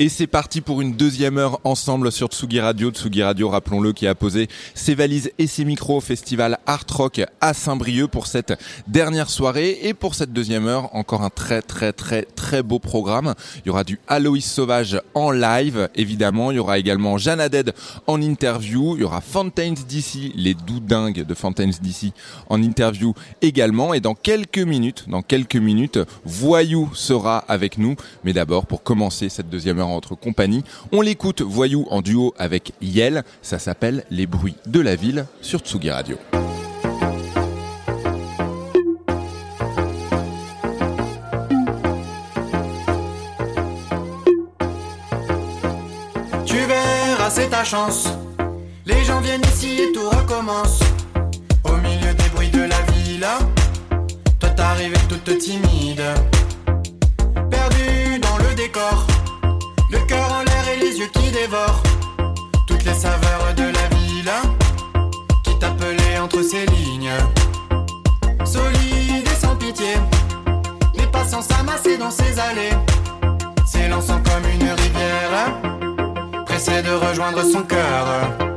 Et c'est parti pour une deuxième heure ensemble sur Tsugi Radio. Tsugi Radio, rappelons-le, qui a posé ses valises et ses micros au festival Art Rock à Saint-Brieuc pour cette dernière soirée. Et pour cette deuxième heure, encore un très très très très beau programme. Il y aura du Aloïs Sauvage en live, évidemment. Il y aura également Jeanne Dead en interview. Il y aura Fountains DC, les doudingues de Fountains DC en interview également. Et dans quelques minutes, dans quelques minutes, Voyou sera avec nous. Mais d'abord, pour commencer cette deuxième heure en notre compagnie, on l'écoute Voyou en duo avec Yel. Ça s'appelle Les bruits de la ville sur Tsugi Radio. Tu verras, c'est ta chance. Les gens viennent ici et tout recommence. Au milieu des bruits de la ville, toi t'arrives toute timide. Perdu dans le décor, le cœur en l'air et les yeux qui dévorent. Toutes les saveurs de la ville qui t'appelaient entre ces lignes. Solide et sans pitié, les passants s'amassaient dans ces allées, s'élançant comme une rivière pressé de rejoindre son cœur.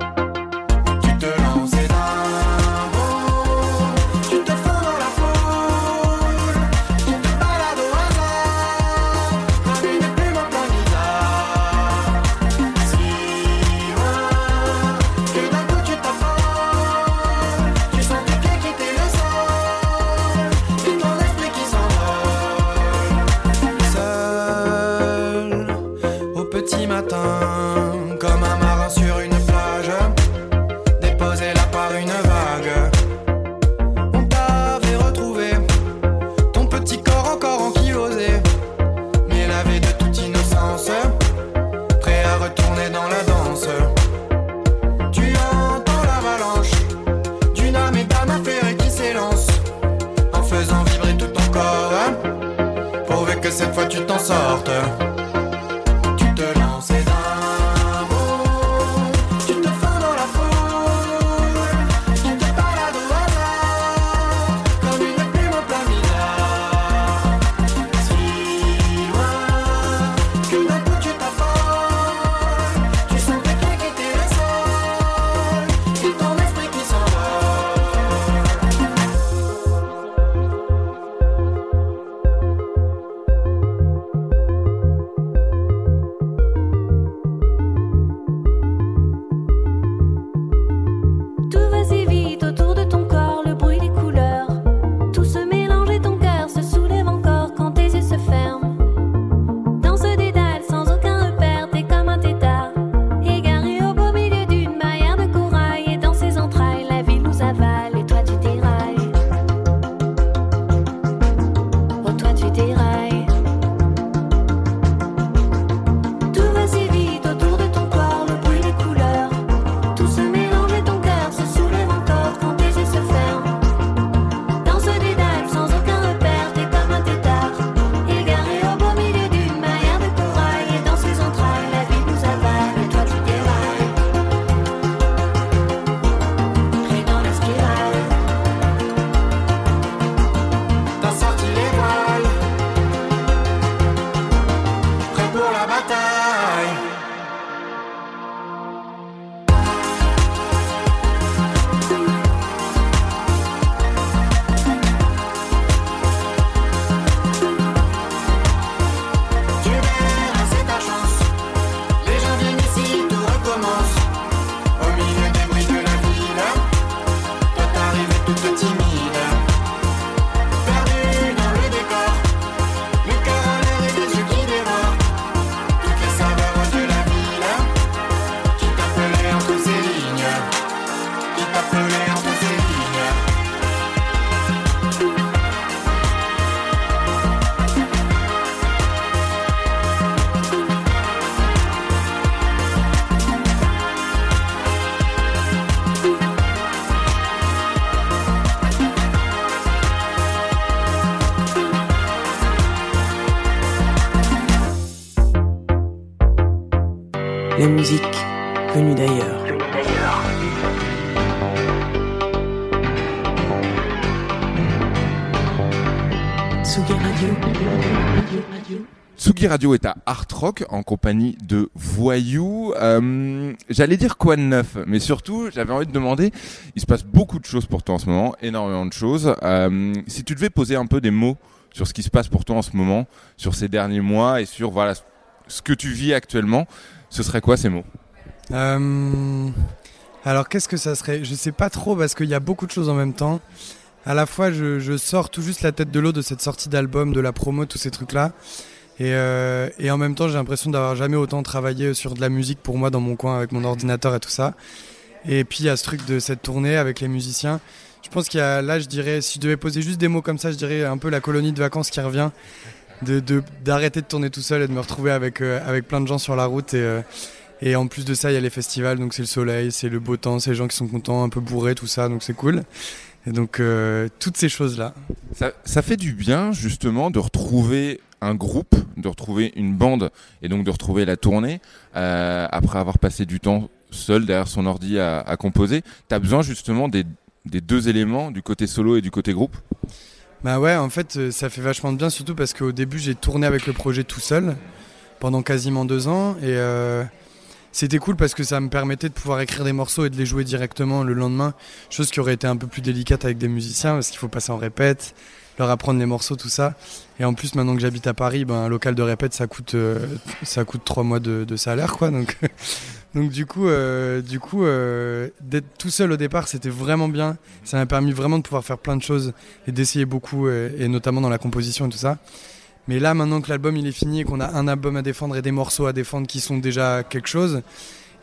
Tsugi Radio. Radio, Radio. Tsugi Radio est à Art Rock en compagnie de Voyou. Euh, J'allais dire quoi de neuf, mais surtout j'avais envie de demander, il se passe beaucoup de choses pour toi en ce moment, énormément de choses. Euh, si tu devais poser un peu des mots sur ce qui se passe pour toi en ce moment, sur ces derniers mois et sur voilà ce que tu vis actuellement, ce serait quoi ces mots? Euh, alors qu'est-ce que ça serait? Je sais pas trop parce qu'il y a beaucoup de choses en même temps. À la fois, je, sors tout juste la tête de l'eau de cette sortie d'album, de la promo, tous ces trucs-là. Et, euh, et en même temps, j'ai l'impression d'avoir jamais autant travaillé sur de la musique pour moi dans mon coin avec mon ordinateur et tout ça. Et puis il y a ce truc de cette tournée avec les musiciens. Je pense qu'il y a là, je dirais, si je devais poser juste des mots comme ça, je dirais un peu la colonie de vacances qui revient, d'arrêter de, tourner tout seul et de me retrouver avec euh, avec plein de gens sur la route euh, et en plus de ça, il y a les festivals, donc c'est le soleil, c'est le beau temps, c'est les gens qui sont contents, un peu bourrés, tout ça, donc c'est cool. Et donc euh, toutes ces choses là. ça, ça fait du bien justement de retrouver un groupe, de retrouver une bande et donc de retrouver la tournée euh, après avoir passé du temps seul derrière son ordi à, à composer. T'as besoin justement des, des deux éléments, du côté solo et du côté groupe? Bah ouais, en fait, euh, ça fait vachement de bien, surtout parce qu'au début, j'ai tourné avec le projet tout seul pendant quasiment deux ans. Et euh, c'était cool parce que ça me permettait de pouvoir écrire des morceaux et de les jouer directement le lendemain. Chose qui aurait été un peu plus délicate avec des musiciens parce qu'il faut passer en répète, leur apprendre les morceaux, tout ça. Et en plus, maintenant que j'habite à Paris, ben, un local de répète, ça coûte, euh, ça coûte trois mois de, salaire, quoi. Donc, du coup, euh, du coup euh, d'être tout seul au départ, c'était vraiment bien. Ça m'a permis vraiment de pouvoir faire plein de choses et d'essayer beaucoup, et notamment dans la composition et tout ça. Mais là, maintenant que l'album il est fini et qu'on a un album à défendre et des morceaux à défendre qui sont déjà quelque chose,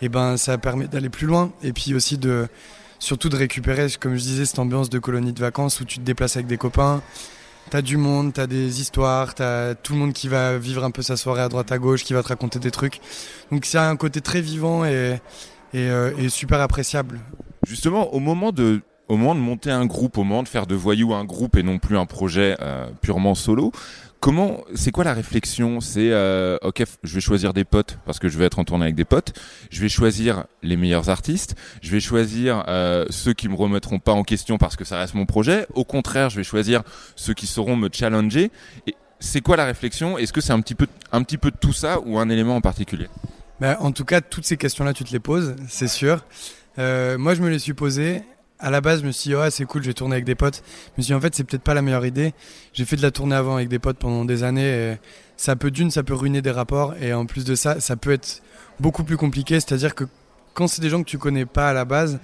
et ben ça permet d'aller plus loin et puis aussi de surtout de récupérer, comme je disais, cette ambiance de colonie de vacances où tu te déplaces avec des copains. T'as du monde, t'as des histoires, t'as tout le monde qui va vivre un peu sa soirée à droite à gauche, qui va te raconter des trucs. Donc c'est un côté très vivant et, euh, super appréciable. Justement, au moment de au moment de monter un groupe, au moment de faire de Voyou un groupe et non plus un projet euh, purement solo, comment, c'est quoi la réflexion? C'est euh, ok, je vais choisir des potes parce que je vais être en tournée avec des potes. Je vais choisir les meilleurs artistes. Je vais choisir euh, ceux qui me remettront pas en question parce que ça reste mon projet. Au contraire, je vais choisir ceux qui sauront me challenger. Et c'est quoi la réflexion? Est-ce que c'est un petit peu, un petit peu de tout ça ou un élément en particulier? Bah, en tout cas, toutes ces questions-là, tu te les poses, c'est sûr. Euh, moi, je me les suis posées. À la base, je me suis dit, ouais, c'est cool, je vais tourner avec des potes. Je me suis dit, en fait, c'est peut-être pas la meilleure idée. J'ai fait de la tournée avant avec des potes pendant des années. Ça peut, d'une, ça peut ruiner des rapports. Et en plus de ça, ça peut être beaucoup plus compliqué. C'est-à-dire que quand c'est des gens que tu connais pas à la base,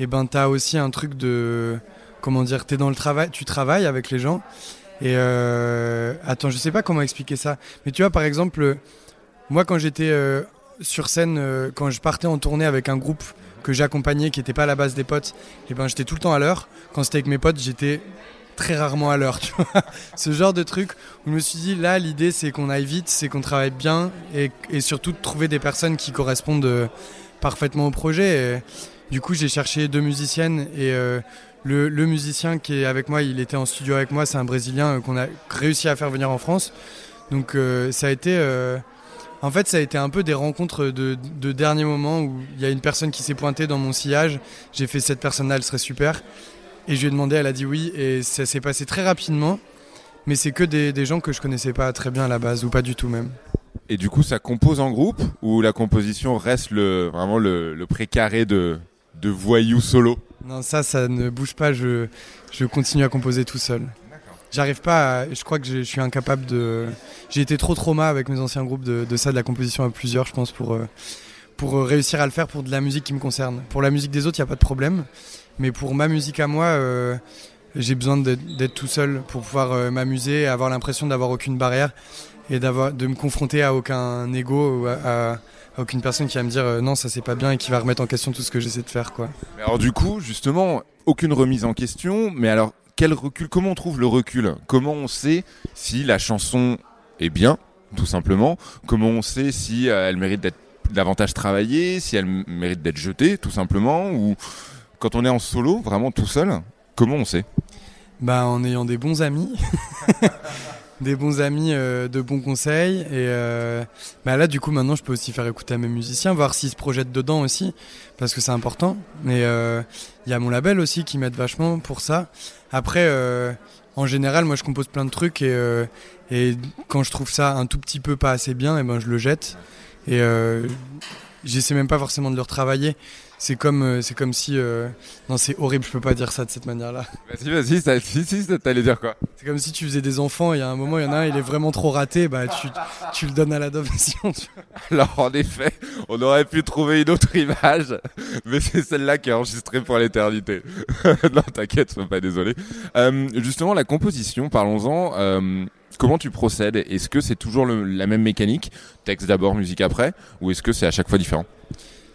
et ben, t'as aussi un truc de. Comment dire T'es dans le travail, tu travailles avec les gens. Et euh, attends, je sais pas comment expliquer ça. Mais tu vois, par exemple, moi, quand j'étais euh, sur scène, euh, quand je partais en tournée avec un groupe que j'accompagnais, qui n'était pas à la base des potes, et ben j'étais tout le temps à l'heure. Quand c'était avec mes potes, j'étais très rarement à l'heure. Ce genre de truc où je me suis dit, là, l'idée, c'est qu'on aille vite, c'est qu'on travaille bien, et, surtout de trouver des personnes qui correspondent euh, parfaitement au projet. Et, du coup, j'ai cherché deux musiciennes, et euh, le, musicien qui est avec moi, il était en studio avec moi, c'est un Brésilien euh, qu'on a réussi à faire venir en France. Donc ça a été... en fait, ça a été un peu des rencontres de, de dernier moment où il y a une personne qui s'est pointée dans mon sillage. J'ai fait cette personne-là, elle serait super. Et je lui ai demandé, elle a dit oui. Et ça s'est passé très rapidement. Mais c'est que des, des gens que je connaissais pas très bien à la base, ou pas du tout même. Et du coup, ça compose en groupe ou la composition reste le, vraiment le, le précaré de, de Voyou solo? Non, ça, ça ne bouge pas. Je, je continue à composer tout seul. J'arrive pas Je crois que je suis incapable de. J'ai été trop trauma avec mes anciens groupes de, ça, de la composition à plusieurs, je pense, pour, euh, pour euh, réussir à le faire pour de la musique qui me concerne. Pour la musique des autres, il n'y a pas de problème. Mais pour ma musique à moi, euh, j'ai besoin d'être tout seul pour pouvoir m'amuser avoir l'impression d'avoir aucune barrière et d'avoir de me confronter à aucun ego à, aucune personne qui va me dire non, ça c'est pas bien et qui va remettre en question tout ce que j'essaie de faire, quoi. Alors du coup, justement, aucune remise en question, mais alors quel recul Comment on trouve le recul? Comment on sait si la chanson est bien, tout simplement? Comment on sait si euh, elle mérite d'être davantage travaillée, si elle mérite d'être jetée, tout simplement? Ou quand on est en solo, vraiment tout seul, comment on sait? Bah, en ayant des bons amis. des bons amis, euh, de bons conseils. Et euh, bah là, du coup, maintenant, je peux aussi faire écouter à mes musiciens, voir s'ils se projettent dedans aussi, parce que c'est important. Mais euh, il y a mon label aussi qui m'aide vachement pour ça. Après, euh, en général, moi, je compose plein de trucs et, euh, et quand je trouve ça un tout petit peu pas assez bien, et ben, je le jette. Et euh, j'essaie même pas forcément de le retravailler. C'est comme, euh, c'est comme si. euh, Non, c'est horrible, je peux pas dire ça de cette manière-là. Vas-y, vas-y, ça, si, si, ça t'allait dire quoi? C'est comme si tu faisais des enfants, et il y a un moment, il y en a un, il est vraiment trop raté, bah tu, tu le donnes à l'adoption. Alors en effet, on aurait pu trouver une autre image, mais c'est celle-là qui est enregistrée pour l'éternité. non, t'inquiète, sois pas désolé. Euh, justement, la composition, parlons-en. Euh, comment tu procèdes? Est-ce que c'est toujours la même mécanique, texte d'abord, musique après, ou est-ce que c'est à chaque fois différent?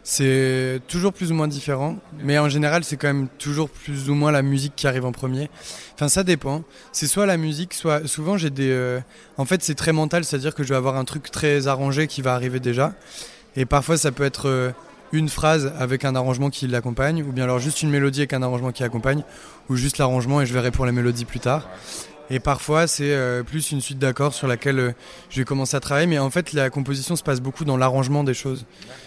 C'est toujours plus ou moins différent, mais en général, c'est quand même toujours plus ou moins la musique qui arrive en premier. Enfin, ça dépend. C'est soit la musique, soit souvent j'ai des. euh, En fait, c'est très mental, c'est-à-dire que je vais avoir un truc très arrangé qui va arriver déjà, et parfois ça peut être euh, une phrase avec un arrangement qui l'accompagne, ou bien alors juste une mélodie avec un arrangement qui accompagne, ou juste l'arrangement et je verrai pour la mélodie plus tard. Et parfois, c'est euh, plus une suite d'accords sur laquelle euh, je vais commencer à travailler. Mais en fait, la composition se passe beaucoup dans l'arrangement des choses.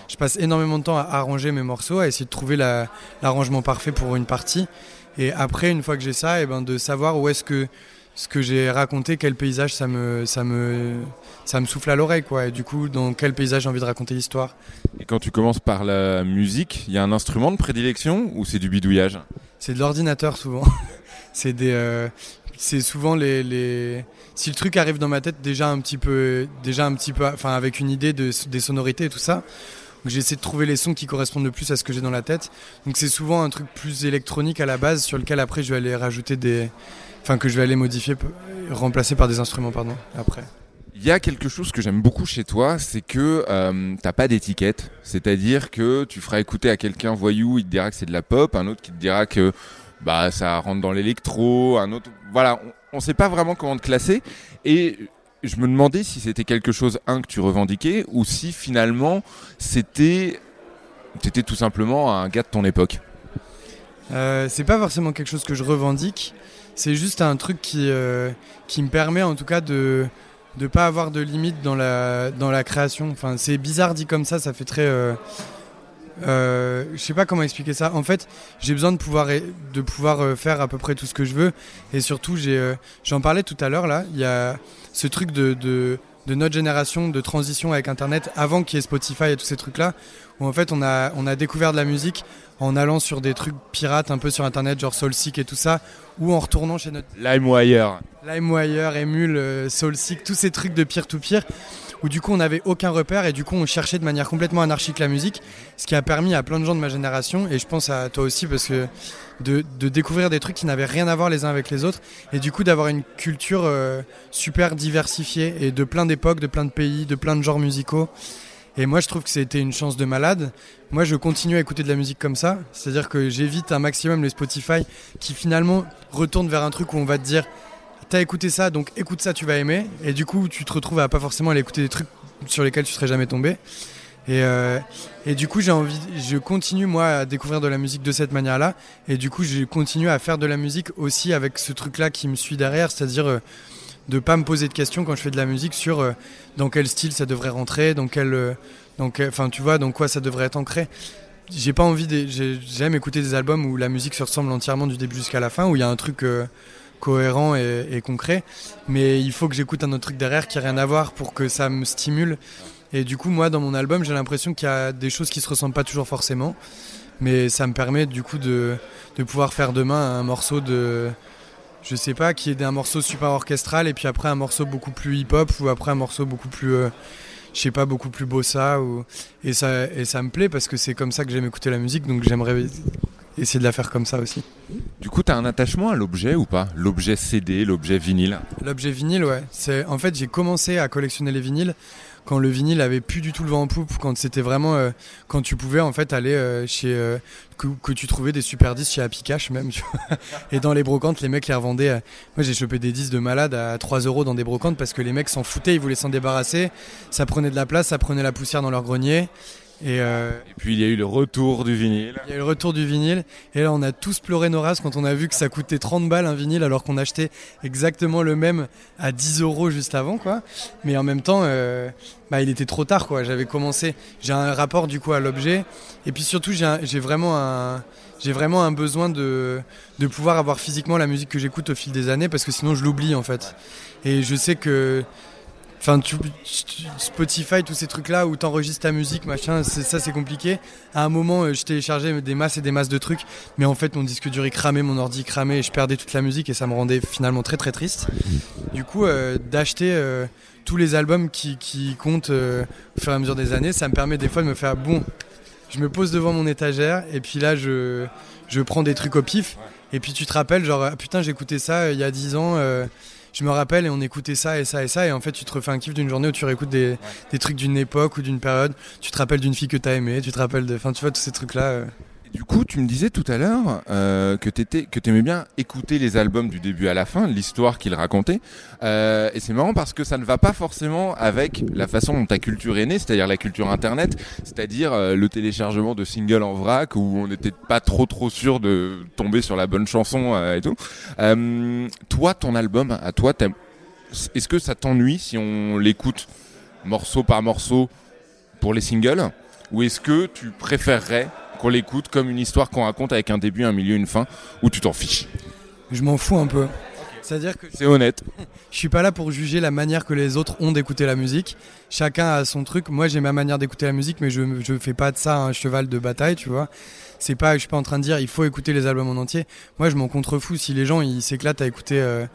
Je passe énormément de temps à arranger mes morceaux, à essayer de trouver la- l'arrangement parfait pour une partie. Et après, une fois que j'ai ça, et ben de savoir où est-ce que ce que j'ai raconté, quel paysage ça me, ça me, ça me souffle à l'oreille, quoi. Et du coup, dans quel paysage j'ai envie de raconter l'histoire. Et quand tu commences par la musique, il y a un instrument de prédilection ou c'est du bidouillage? C'est de l'ordinateur souvent. c'est des, euh, c'est souvent les, les. Si le truc arrive dans ma tête déjà un petit peu, déjà un petit peu, enfin avec une idée de, des sonorités et tout ça. Donc j'essaie de trouver les sons qui correspondent le plus à ce que j'ai dans la tête. Donc c'est souvent un truc plus électronique à la base sur lequel après je vais aller rajouter des, enfin que je vais aller modifier, remplacer par des instruments pardon. Après. Il y a quelque chose que j'aime beaucoup chez toi, c'est que euh, t'as pas d'étiquette. C'est-à-dire que tu feras écouter à quelqu'un voyou, il te dira que c'est de la pop, un autre qui te dira que bah ça rentre dans l'électro, un autre. Voilà, on, on sait pas vraiment comment te classer. Et je me demandais si c'était quelque chose un que tu revendiquais ou si finalement c'était t'étais tout simplement un gars de ton époque. Euh, c'est pas forcément quelque chose que je revendique. C'est juste un truc qui, euh, me permet en tout cas de de pas avoir de limite dans la dans la création. Enfin, c'est bizarre dit comme ça, ça fait très. Euh, euh, je sais pas comment expliquer ça. En fait, j'ai besoin de pouvoir de pouvoir euh, faire à peu près tout ce que je veux. Et surtout, euh, j'en parlais tout à l'heure là. Il y a ce truc de, de de notre génération de transition avec Internet avant qu'il y ait Spotify et tous ces trucs là où en fait on a on a découvert de la musique en allant sur des trucs pirates un peu sur internet genre Soulseek et tout ça ou en retournant chez notre LimeWire. LimeWire, Emule, Soulseek, tous ces trucs de peer-to-peer où du coup on n'avait aucun repère et du coup on cherchait de manière complètement anarchique la musique, ce qui a permis à plein de gens de ma génération et je pense à toi aussi parce que de, découvrir des trucs qui n'avaient rien à voir les uns avec les autres et du coup d'avoir une culture euh, super diversifiée et de plein d'époques, de plein de pays, de plein de genres musicaux. Et moi, je trouve que c'était une chance de malade. Moi, je continue à écouter de la musique comme ça. C'est-à-dire que j'évite un maximum les Spotify qui finalement retournent vers un truc où on va te dire T'as écouté ça, donc écoute ça, tu vas aimer. Et du coup, tu te retrouves à pas forcément aller écouter des trucs sur lesquels tu serais jamais tombé. Et, euh, et du coup, j'ai envie, je continue moi à découvrir de la musique de cette manière-là. Et du coup, je continue à faire de la musique aussi avec ce truc-là qui me suit derrière, c'est-à-dire euh, de pas me poser de questions quand je fais de la musique sur euh, dans quel style ça devrait rentrer, dans quel, euh, dans quel- enfin tu vois, dans quoi ça devrait être ancré. J'ai pas envie, de- j'ai- j'aime écouter des albums où la musique se ressemble entièrement du début jusqu'à la fin, où il y a un truc cohérent et, et concret. Mais il faut que j'écoute un autre truc derrière qui a rien à voir pour que ça me stimule. Et du coup, moi, dans mon album, j'ai l'impression qu'il y a des choses qui se ressemblent pas toujours forcément. Mais ça me permet du coup de, de pouvoir faire demain un morceau de. Je sais pas, qui est un morceau super orchestral et puis après un morceau beaucoup plus hip-hop ou après un morceau beaucoup plus. euh, je sais pas, beaucoup plus bossa. Ou... Et, ça, et ça me plaît parce que c'est comme ça que j'aime écouter la musique donc j'aimerais essayer de la faire comme ça aussi. Du coup, t'as un attachement à l'objet ou pas? L'objet CD, l'objet vinyle L'objet vinyle, ouais. C'est en fait j'ai commencé à collectionner les vinyles quand le vinyle avait plus du tout le vent en poupe, quand c'était vraiment euh, quand tu pouvais en fait aller euh, chez euh, que, que tu trouvais des super disques chez Happy Cash même. tu vois. Et dans les brocantes, les mecs les revendaient. euh, Moi j'ai chopé des disques de malade à 3 euros dans des brocantes parce que les mecs s'en foutaient, ils voulaient s'en débarrasser. Ça prenait de la place, ça prenait la poussière dans leur grenier. Et, euh, Et puis il y a eu le retour du vinyle. il y a eu le retour du vinyle. Et là, on a tous pleuré nos races quand on a vu que ça coûtait 30 balles un vinyle alors qu'on achetait exactement le même à 10 euros juste avant, quoi. Mais en même temps, euh, bah, il était trop tard, quoi. J'avais commencé. J'ai un rapport du coup à l'objet. Et puis surtout, j'ai vraiment un. J'ai vraiment un besoin de, de pouvoir avoir physiquement la musique que j'écoute au fil des années parce que sinon je l'oublie en fait. Et je sais que Enfin, Spotify, tous ces trucs-là où t'enregistres ta musique, machin, ça c'est compliqué. À un moment, euh, je téléchargeais des masses et des masses de trucs, mais en fait, mon disque dur il cramait, mon ordi cramait, et je perdais toute la musique et ça me rendait finalement très très triste. Du coup, euh, d'acheter euh, tous les albums qui, comptent au fur et à mesure des années, ça me permet des fois de me faire bon. Je me pose devant mon étagère et puis là, je, prends des trucs au pif. Et puis tu te rappelles, genre, ah, putain, j'écoutais ça il y a 10 ans. Euh, je me rappelle et on écoutait ça et ça et ça et en fait tu te refais un kiff d'une journée où tu réécoutes des, des trucs d'une époque ou d'une période. Tu te rappelles d'une fille que t'as aimée tu te rappelles de enfin tu vois tous ces trucs là Et du coup, tu me disais tout à l'heure euh, que t'étais, que t'aimais bien écouter les albums du début à la fin, l'histoire qu'ils racontaient. Euh, et c'est marrant parce que ça ne va pas forcément avec la façon dont ta culture est née, c'est-à-dire la culture internet, c'est-à-dire euh, le téléchargement de singles en vrac où on n'était pas trop trop sûr de tomber sur la bonne chanson euh, et tout. Euh, toi, ton album, à toi, est-ce que ça t'ennuie si on l'écoute morceau par morceau pour les singles, ou est-ce que tu préférerais qu'on l'écoute comme une histoire qu'on raconte avec un début, un milieu, une fin, ou tu t'en fiches. Je m'en fous un peu. C'est à dire que C'est honnête. je suis pas là pour juger la manière que les autres ont d'écouter la musique. Chacun a son truc. Moi j'ai ma manière d'écouter la musique mais je je fais pas de ça un cheval de bataille tu vois. C'est pas je suis pas en train de dire il faut écouter les albums en entier. Moi je m'en contrefous. Si les gens ils s'éclatent à écouter euh,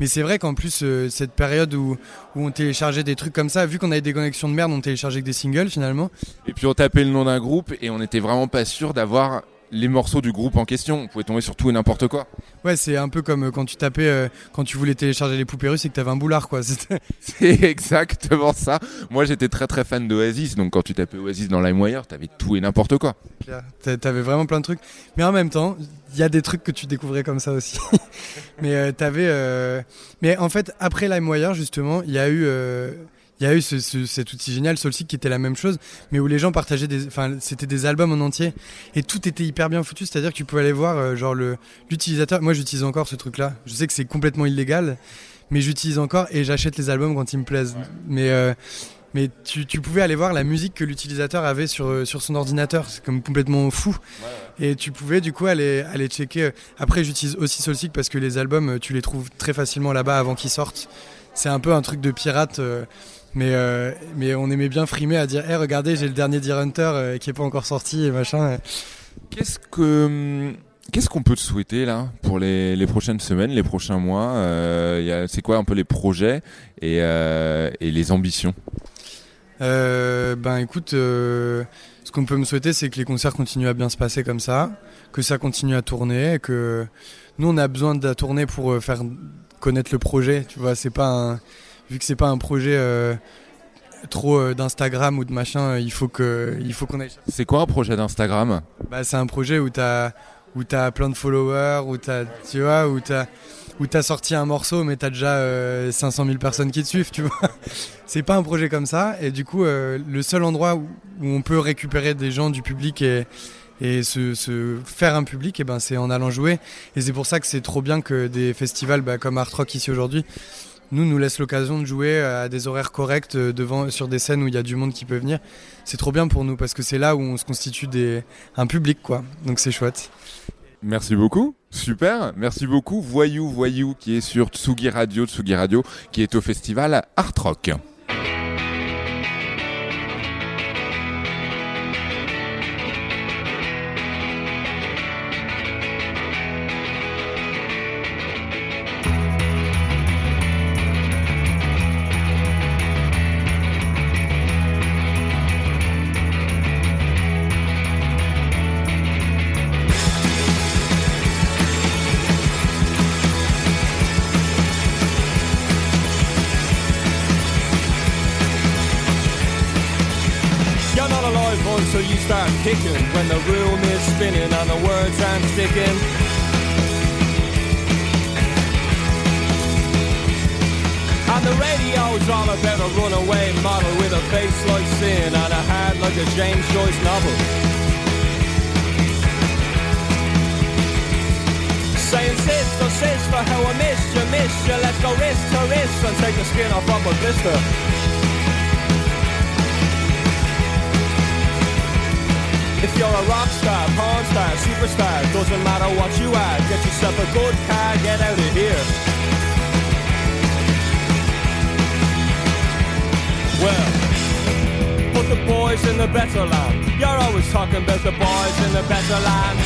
mais c'est vrai qu'en plus euh, cette période où, où on téléchargeait des trucs comme ça vu qu'on avait des connexions de merde on téléchargeait que des singles finalement. Et puis on tapait le nom d'un groupe et on n'était vraiment pas sûr d'avoir les morceaux du groupe en question. On pouvait tomber sur tout et n'importe quoi. ouais c'est un peu comme euh, quand tu tapais euh, quand tu voulais télécharger les poupées russes et que t'avais un boulard quoi C'est exactement ça. Moi j'étais très très fan d'Oasis, donc quand tu tapais Oasis dans LimeWire, t'avais tout et n'importe quoi. T'a- T'avais vraiment plein de trucs. Mais en même temps, il y a des trucs que tu découvrais comme ça aussi. mais euh, t'avais. euh, Mais en fait, après LimeWire, justement, il y a eu. Il y a eu ce- ce- cet outil génial, Soulseek, qui était la même chose, mais où les gens partageaient des, enfin, c'était des albums en entier, et tout était hyper bien foutu. C'est-à-dire que tu pouvais aller voir, euh, genre le l'utilisateur. Moi, j'utilise encore ce truc-là. Je sais que c'est complètement illégal, mais j'utilise encore et j'achète les albums quand ils me plaisent. Mais euh, mais tu, tu pouvais aller voir la musique que l'utilisateur avait sur, euh, sur son ordinateur. C'est comme complètement fou. Et tu pouvais du coup aller, aller checker. Après, j'utilise aussi Soulseek parce que les albums, tu les trouves très facilement là-bas avant qu'ils sortent. C'est un peu un truc de pirate. euh, mais, euh, mais on aimait bien frimer à dire Hé, regardez, j'ai le dernier Deer Hunter euh, qui est pas encore sorti et machin. Qu'est-ce que qu'est-ce qu'on peut te souhaiter là pour les, les prochaines semaines, les prochains mois Euh, il y a- C'est quoi un peu les projets et, euh, et les ambitions? Euh, ben écoute, ce qu'on peut me souhaiter, c'est que les concerts continuent à bien se passer comme ça, que ça continue à tourner, que nous on a besoin de la tournée pour faire connaître le projet. Tu vois, c'est pas un, vu que c'est pas un projet euh, trop euh, d'Instagram ou de machin, euh, il faut que, il faut qu'on aille. C'est quoi un projet d'Instagram? Bah c'est un projet où t'as, où t'as plein de followers, où t'as, tu vois, où t'as où t'as sorti un morceau mais t'as déjà euh, 500 000 personnes qui te suivent, tu vois. C'est pas un projet comme ça et du coup le seul endroit où, où on peut récupérer des gens du public et, et se, se faire un public, et ben c'est en allant jouer et c'est pour ça que c'est trop bien que des festivals bah, comme Art Rock ici aujourd'hui nous nous laissent l'occasion de jouer à des horaires corrects euh, devant sur des scènes où il y a du monde qui peut venir. C'est trop bien pour nous parce que c'est là où on se constitue un public quoi. Donc c'est chouette. Merci beaucoup. Super. Merci beaucoup. Voyou, Voyou, qui est sur Tsugi Radio, Tsugi Radio, qui est au festival Art Rock. Boys in the better land. You're always talking about the boys in the better land.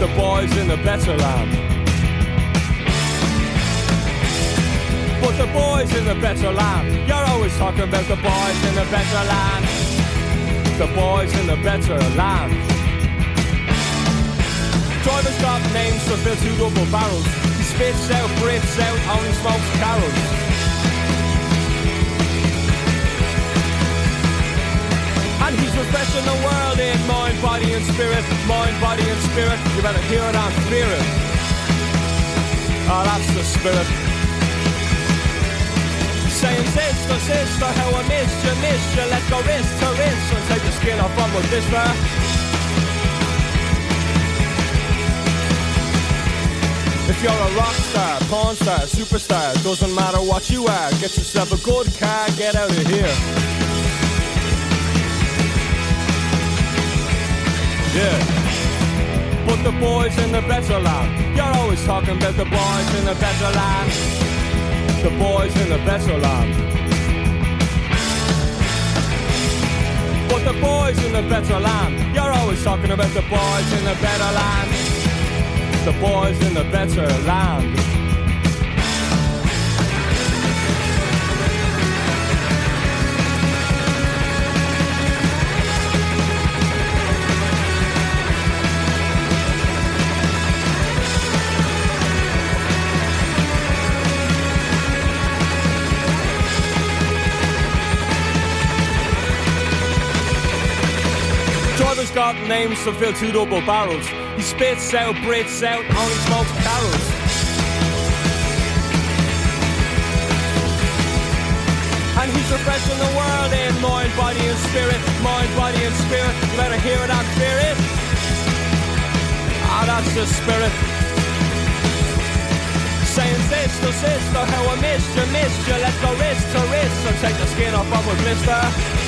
The boys in the better land. Put the boys in the better land. You're always talking about the boys in the better land. The boys in the better land. Drivers got names fill two double barrels. He spits out, breathes out, only smokes carols. And he's refreshing the world in mind, body and spirit. Mind, body and spirit. You better hear it and fear it. Oh, that's the spirit. Saying sister, sister, how I missed you, missed you. Let's go wrist to wrist and take the skin off of my blister. If you're a rock star, porn star, superstar, doesn't matter what you are, get yourself a good car, get out of here. Yeah. Put the boys in the better land. You're always talking about the boys in the better land. The boys in the better land. Put the boys in the better land. You're always talking about the boys in the better land. The boys in the better land. Driver's got names to fill two double barrels. He spits out, breathes out, only smokes carols. And he's refreshing the world in mind, body and spirit. Mind, body and spirit. You better hear it fear it. Ah, that's the spirit. Saying sister, sister, how I missed you, missed you. Let's go wrist to wrist and take the skin off of a blister.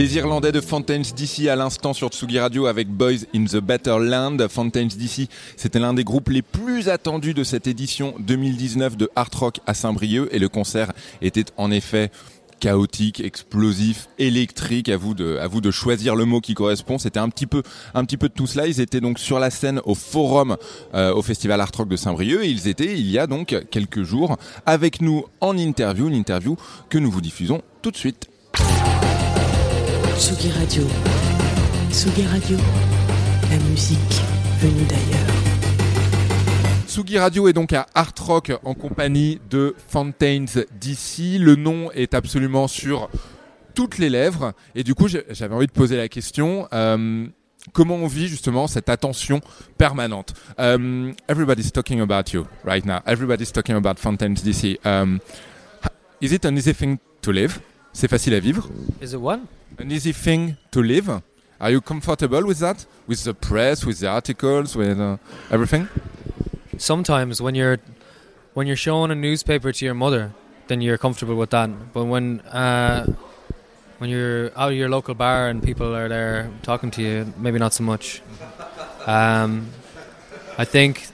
Les Irlandais de Fountains DC à l'instant sur Tsugi Radio avec Boys in the Better Land. Fountains DC, c'était l'un des groupes les plus attendus de cette édition 2019 de Art Rock à Saint-Brieuc et le concert était en effet chaotique, explosif, électrique. À vous de, choisir le mot qui correspond. C'était un petit peu, un petit peu de tout cela. Ils étaient donc sur la scène au Forum, euh, au Festival Art Rock de Saint-Brieuc, et ils étaient il y a donc quelques jours avec nous en interview, une interview que nous vous diffusons tout de suite. Tsugi Radio. Tsugi Radio. La musique venue d'ailleurs. Tsugi Radio est donc à Art Rock en compagnie de Fountains DC. Le nom est absolument sur toutes les lèvres. Et du coup, j'avais envie de poser la question. euh, comment on vit justement cette attention permanente? Um, everybody's talking about you right now. Everybody's talking about Fountains DC. Um, is it an easy thing to live? C'est facile à vivre? Is it what? An easy thing to live? Are you comfortable with that? With the press, with the articles, with uh, everything? Sometimes when you're when you're showing a newspaper to your mother, then you're comfortable with that. But when uh, when you're out of your local bar and people are there talking to you, maybe not so much. Um, I think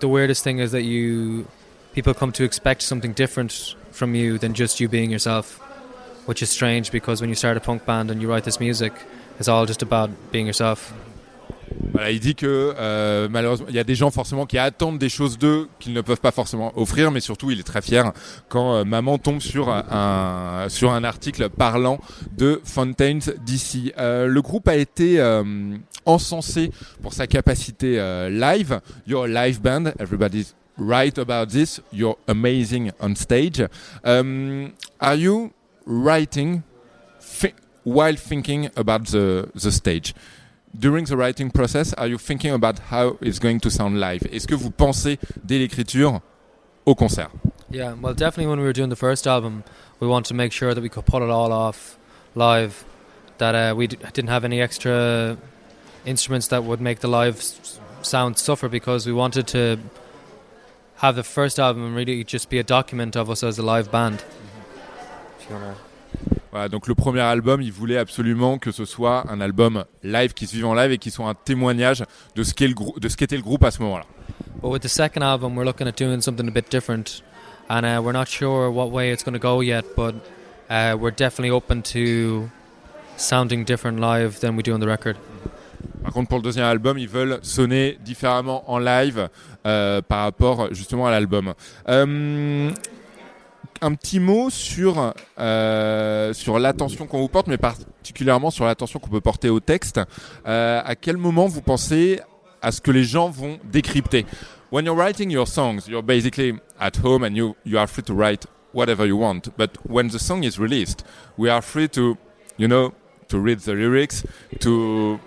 the weirdest thing is that you people come to expect something different from you than just you being yourself, which is strange because when you start a punk band and you write this music, it's all just about being yourself. Voilà, il dit que euh, malheureusement, il y a des gens forcément qui attendent des choses d'eux qu'ils ne peuvent pas forcément offrir, mais surtout, il est très fier quand euh, maman tombe sur un sur un article parlant de Fountains d'ici. Euh, le groupe a été euh, encensé pour sa capacité euh, live. You're a live band, everybody's right about this. You're amazing on stage. Um, are you writing while thinking about the the stage? during the writing process, are you thinking about how it's going to sound live? Est-ce que vous pensez dès l'écriture au concert Yeah, well, definitely when we were doing the first album, we wanted to make sure that we could pull it all off live, that uh, we didn't have any extra instruments that would make the live sound suffer because we wanted to have the first album really just be a document of us as a live band. Wanna- Voilà, donc le premier album, il voulait absolument que ce soit un album live qui se vive en live et qui soit un témoignage de ce qu'est le grou- de ce qu'était le groupe à ce moment-là. But with the second album, we're looking at doing something a bit different, and uh, we're not sure what way it's going to go yet. But uh, we're definitely open to sounding different live than we do on the record. Par contre, pour le deuxième album, ils veulent sonner différemment en live euh, par rapport justement à l'album. Euh, un petit mot sur euh, sur l'attention qu'on vous porte, mais particulièrement sur l'attention qu'on peut porter au texte. Euh, à quel moment vous pensez à ce que les gens vont décrypter? When you're writing your songs, you're basically at home and you you are free to write whatever you want. But when the song is released, we are free to, you know, to read the lyrics, to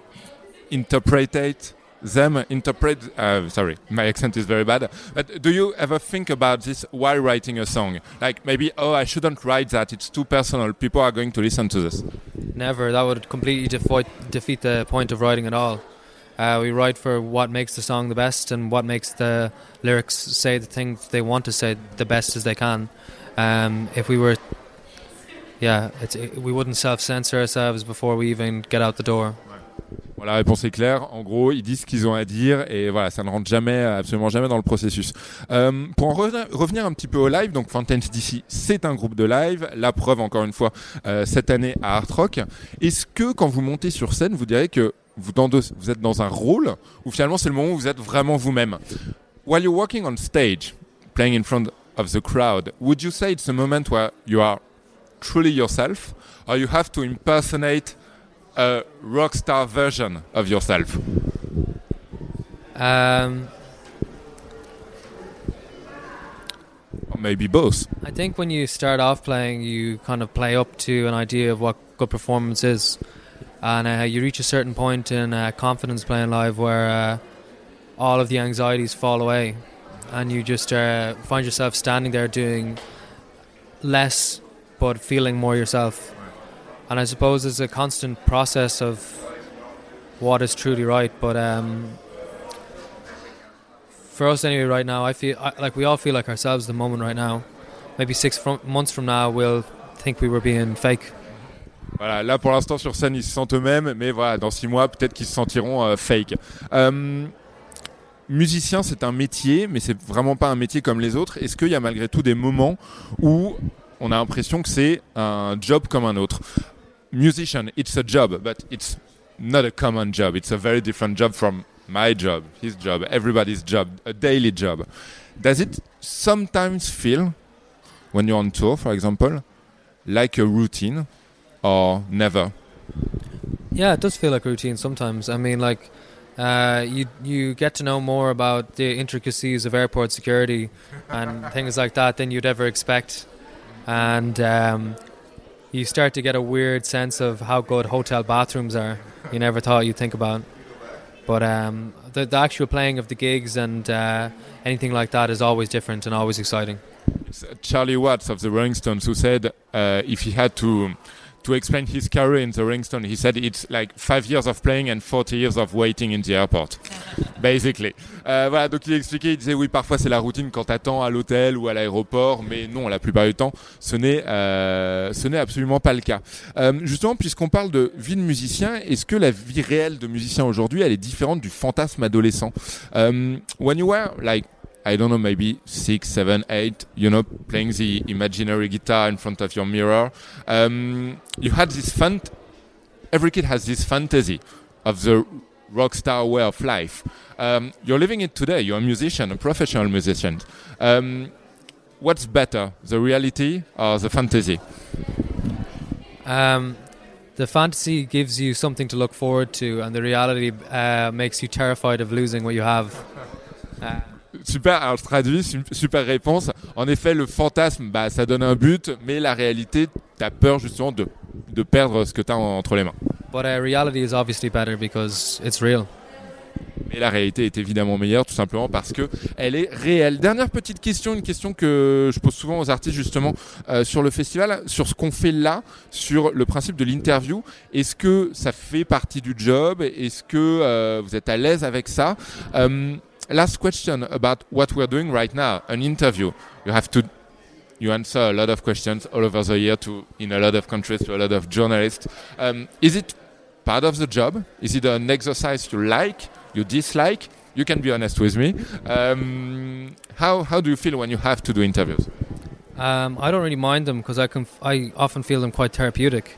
interpret them interpret uh, sorry my accent is very bad but do you ever think about this while writing a song like maybe oh i shouldn't write that it's too personal people are going to listen to this Never. That would completely defeat defeat the point of writing at all. Uh, we write for what makes the song the best and what makes the lyrics say the things they want to say the best as they can. Um, if we were, yeah, it's, it, we wouldn't self censor ourselves before we even get out the door. Voilà, la réponse est claire. En gros, ils disent ce qu'ils ont à dire et voilà, ça ne rentre jamais, absolument jamais dans le processus. Euh, pour en re- revenir un petit peu au live, donc Fountains DC, c'est un groupe de live. La preuve, encore une fois, euh, cette année à Art Rock. Est-ce que quand vous montez sur scène, vous direz que vous, vous êtes dans un rôle ou finalement c'est le moment où vous êtes vraiment vous-même? While you're walking on stage, playing in front of the crowd, would you say it's a moment where you are truly yourself? Or you have to impersonate a rock star version of yourself? Um, Or maybe both. I think when you start off playing, you kind of play up to an idea of what good performance is, and uh, you reach a certain point in uh, confidence playing live where uh, all of the anxieties fall away, and you just uh, find yourself standing there doing less but feeling more yourself. And I suppose it's a constant process of what is truly right, but um, for us anyway right now i feel I, like we all feel like ourselves the moment right now maybe six fro- months from now we'll think we were being fake Voilà, là pour l'instant sur scène ils se sentent eux-mêmes, mais dans six mois peut-être qu'ils se sentiront euh, fake. Euh, musicien c'est un métier, mais c'est vraiment pas un métier comme les autres. Est-ce qu'il y a malgré tout des moments où on a l'impression que c'est un job comme un autre? Musician, it's a job, but it's not a common job. It's a very different job from my job, his job, everybody's job, a daily job. Does it sometimes feel, when you're on tour, for example, like a routine? or never? yeah it does feel like routine sometimes i mean like uh, you you get to know more about the intricacies of airport security and things like that than you'd ever expect and um, you start to get a weird sense of how good hotel bathrooms are you never thought you'd think about. But um, the, the actual playing of the gigs and uh, anything like that is always different and always exciting. Charlie Watts of the Rolling Stones who said uh, if he had to to explain his career in the Rolling Stones, he said it's like five years of playing and 40 years of waiting in the airport, basically. Euh, voilà, donc il expliquait, il disait oui, parfois c'est la routine quand t'attends à l'hôtel ou à l'aéroport, mais non, la plupart du temps, ce n'est euh, ce n'est absolument pas le cas. Euh, justement, puisqu'on parle de vie de musicien, est-ce que la vie réelle de musicien aujourd'hui, elle est différente du fantasme adolescent? Um, when you were like I don't know, maybe six, seven, eight, you know, playing the imaginary guitar in front of your mirror. Um, you had this fun. Every kid has this fantasy of the rock star way of life. Um, you're living it today. You're a musician, a professional musician. Um, what's better, the reality or the fantasy? Um, the fantasy gives you something to look forward to, and the reality uh, makes you terrified of losing what you have. Uh, Super, alors je traduis, su- super réponse. En effet, le fantasme, bah, ça donne un but, mais la réalité, t'as peur justement de, de perdre ce que t'as en- entre les mains. but uh, reality is obviously better because it's real. Mais la réalité est évidemment meilleure, tout simplement parce que elle est réelle. Dernière petite question, une question que je pose souvent aux artistes justement euh, sur le festival, sur ce qu'on fait là, sur le principe de l'interview. Est-ce que ça fait partie du job? Est-ce que euh, vous êtes à l'aise avec ça? Um, Last question about what we're doing right now, an interview. You have to you answer a lot of questions all over the year to in a lot of countries to a lot of journalists. Um, is it part of the job? Is it an exercise you like, you dislike? You can be honest with me. Um, how how do you feel when you have to do interviews? Um, I don't really mind them because I I often feel them quite therapeutic,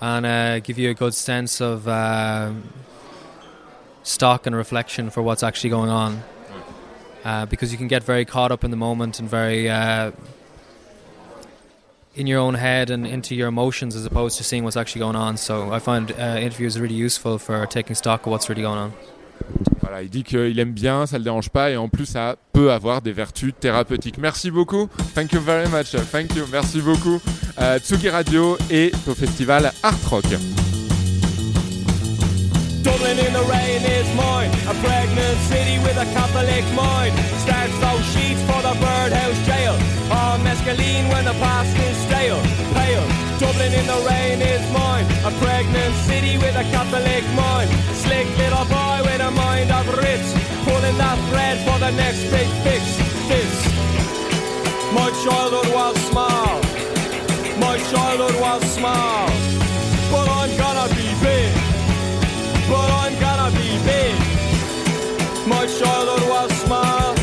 and uh, give you a good sense of uh, stock and reflection for what's actually going on. Uh, because you can get very caught up in the moment and very uh, in your own head and into your emotions as opposed to seeing what's actually going on. So I find uh, interviews really useful for taking stock of what's really going on. Voilà, il dit qu'il aime bien, ça le dérange pas et en plus ça peut avoir des vertus thérapeutiques. Merci beaucoup. Thank you very much. Thank you. Merci beaucoup. Euh, Tsugi Radio et au festival Art Rock. Dublin in the rain is mine. A pregnant city with a Catholic mind. Starts those sheets for the birdhouse jail. All mescaline when the past is stale. Pale. Dublin in the rain is mine. A pregnant city with a Catholic mind. Slick little boy with a mind of Ritz. Pulling that thread for the next big fix. This. My childhood was small. My childhood was small. But I'm gonna be but I'm gonna be big. My childhood was small,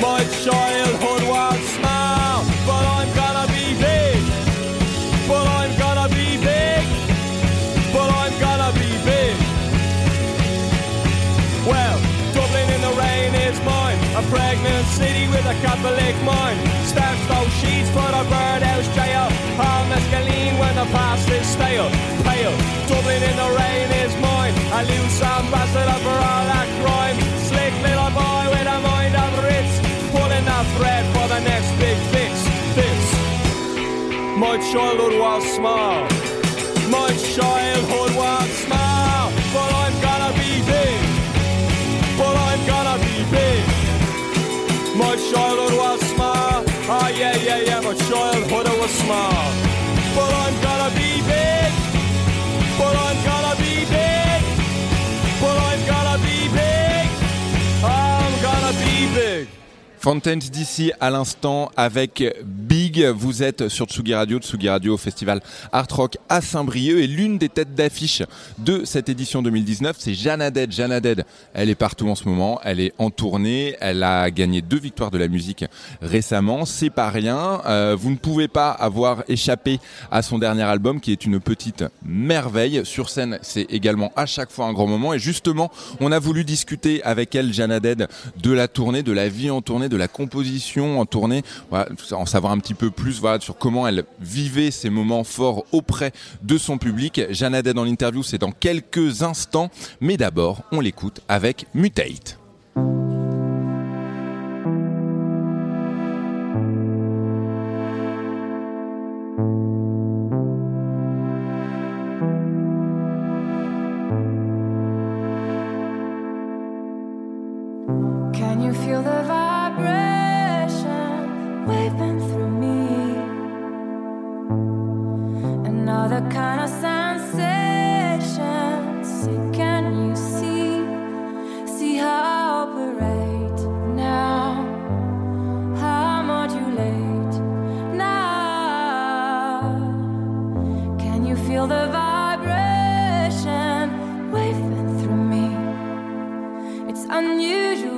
my childhood was small, but I'm gonna be big. But I'm gonna be big, but I'm gonna be big. Well, Dublin in the rain is mine, a pregnant city with a Catholic mind. Starts those sheets for the birdhouse jail, all mescaline when the past is stale. Pale, Dublin in the rain is mine, a loose ambassador for all that crime. Slick little boy with a mind of Ritz, pulling that thread for the next big fix. This, my childhood was small, my childhood was small, but I'm gonna be big, but I'm gonna be big. My childhood was small. Oh yeah, yeah, yeah. My childhood was small. Big. Fountains d'ici à l'instant avec Big. Vous êtes sur Tsugi Radio, Tsugi Radio au festival Art Rock à Saint-Brieuc et l'une des têtes d'affiche de cette édition 2019, c'est Jana Dead. Elle est partout en ce moment, elle est en tournée, elle a gagné deux victoires de la musique récemment, c'est pas rien. Euh, vous ne pouvez pas avoir échappé à son dernier album qui est une petite merveille. Sur scène, c'est également à chaque fois un grand moment et justement, on a voulu discuter avec elle, Jana de la tournée, de la vie en tournée, de la composition en tournée, en savoir un petit peu plus voilà, sur comment elle vivait ces moments forts auprès de son public. Dead dans l'interview, c'est dans quelques instants, mais d'abord, on l'écoute avec Mutate. Feel the vibration waving through me? It's unusual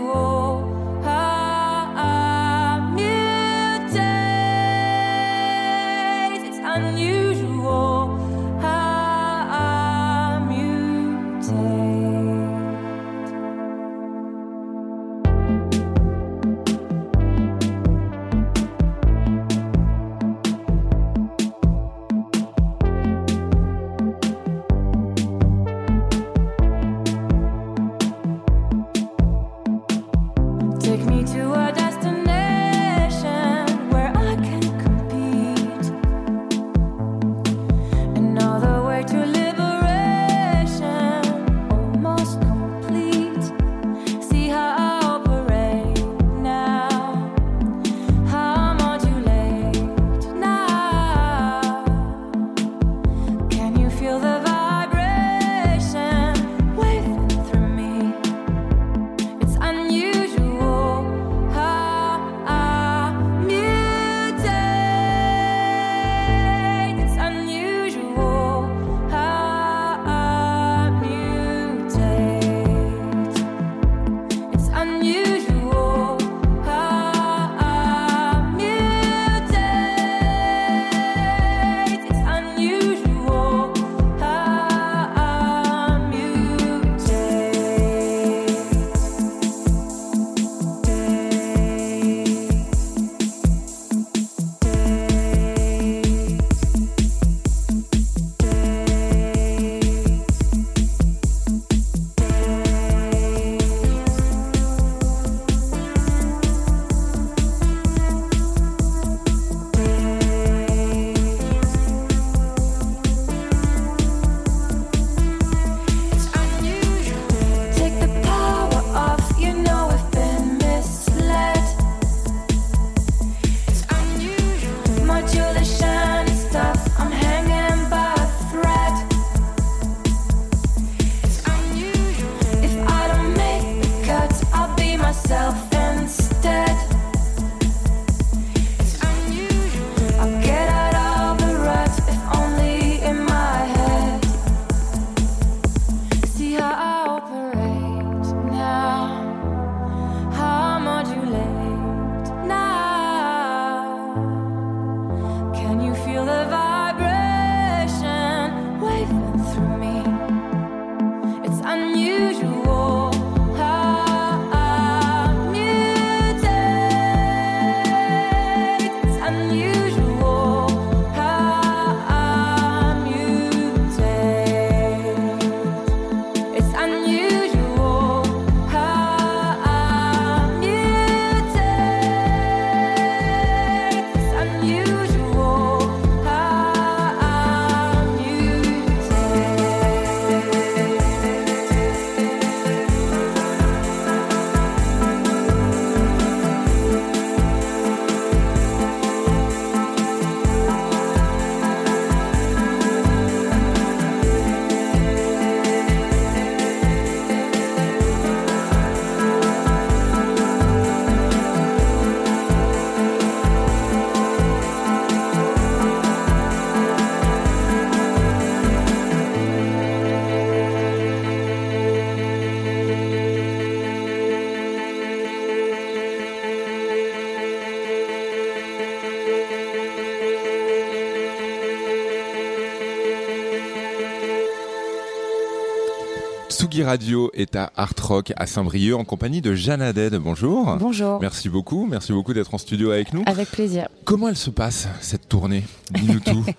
Radio est à Art Rock à Saint-Brieuc en compagnie de Jeanne Haddad. Bonjour. Bonjour. Merci beaucoup. Merci beaucoup d'être en studio avec nous. Avec plaisir. Comment elle se passe cette tournée? Dis-nous tout.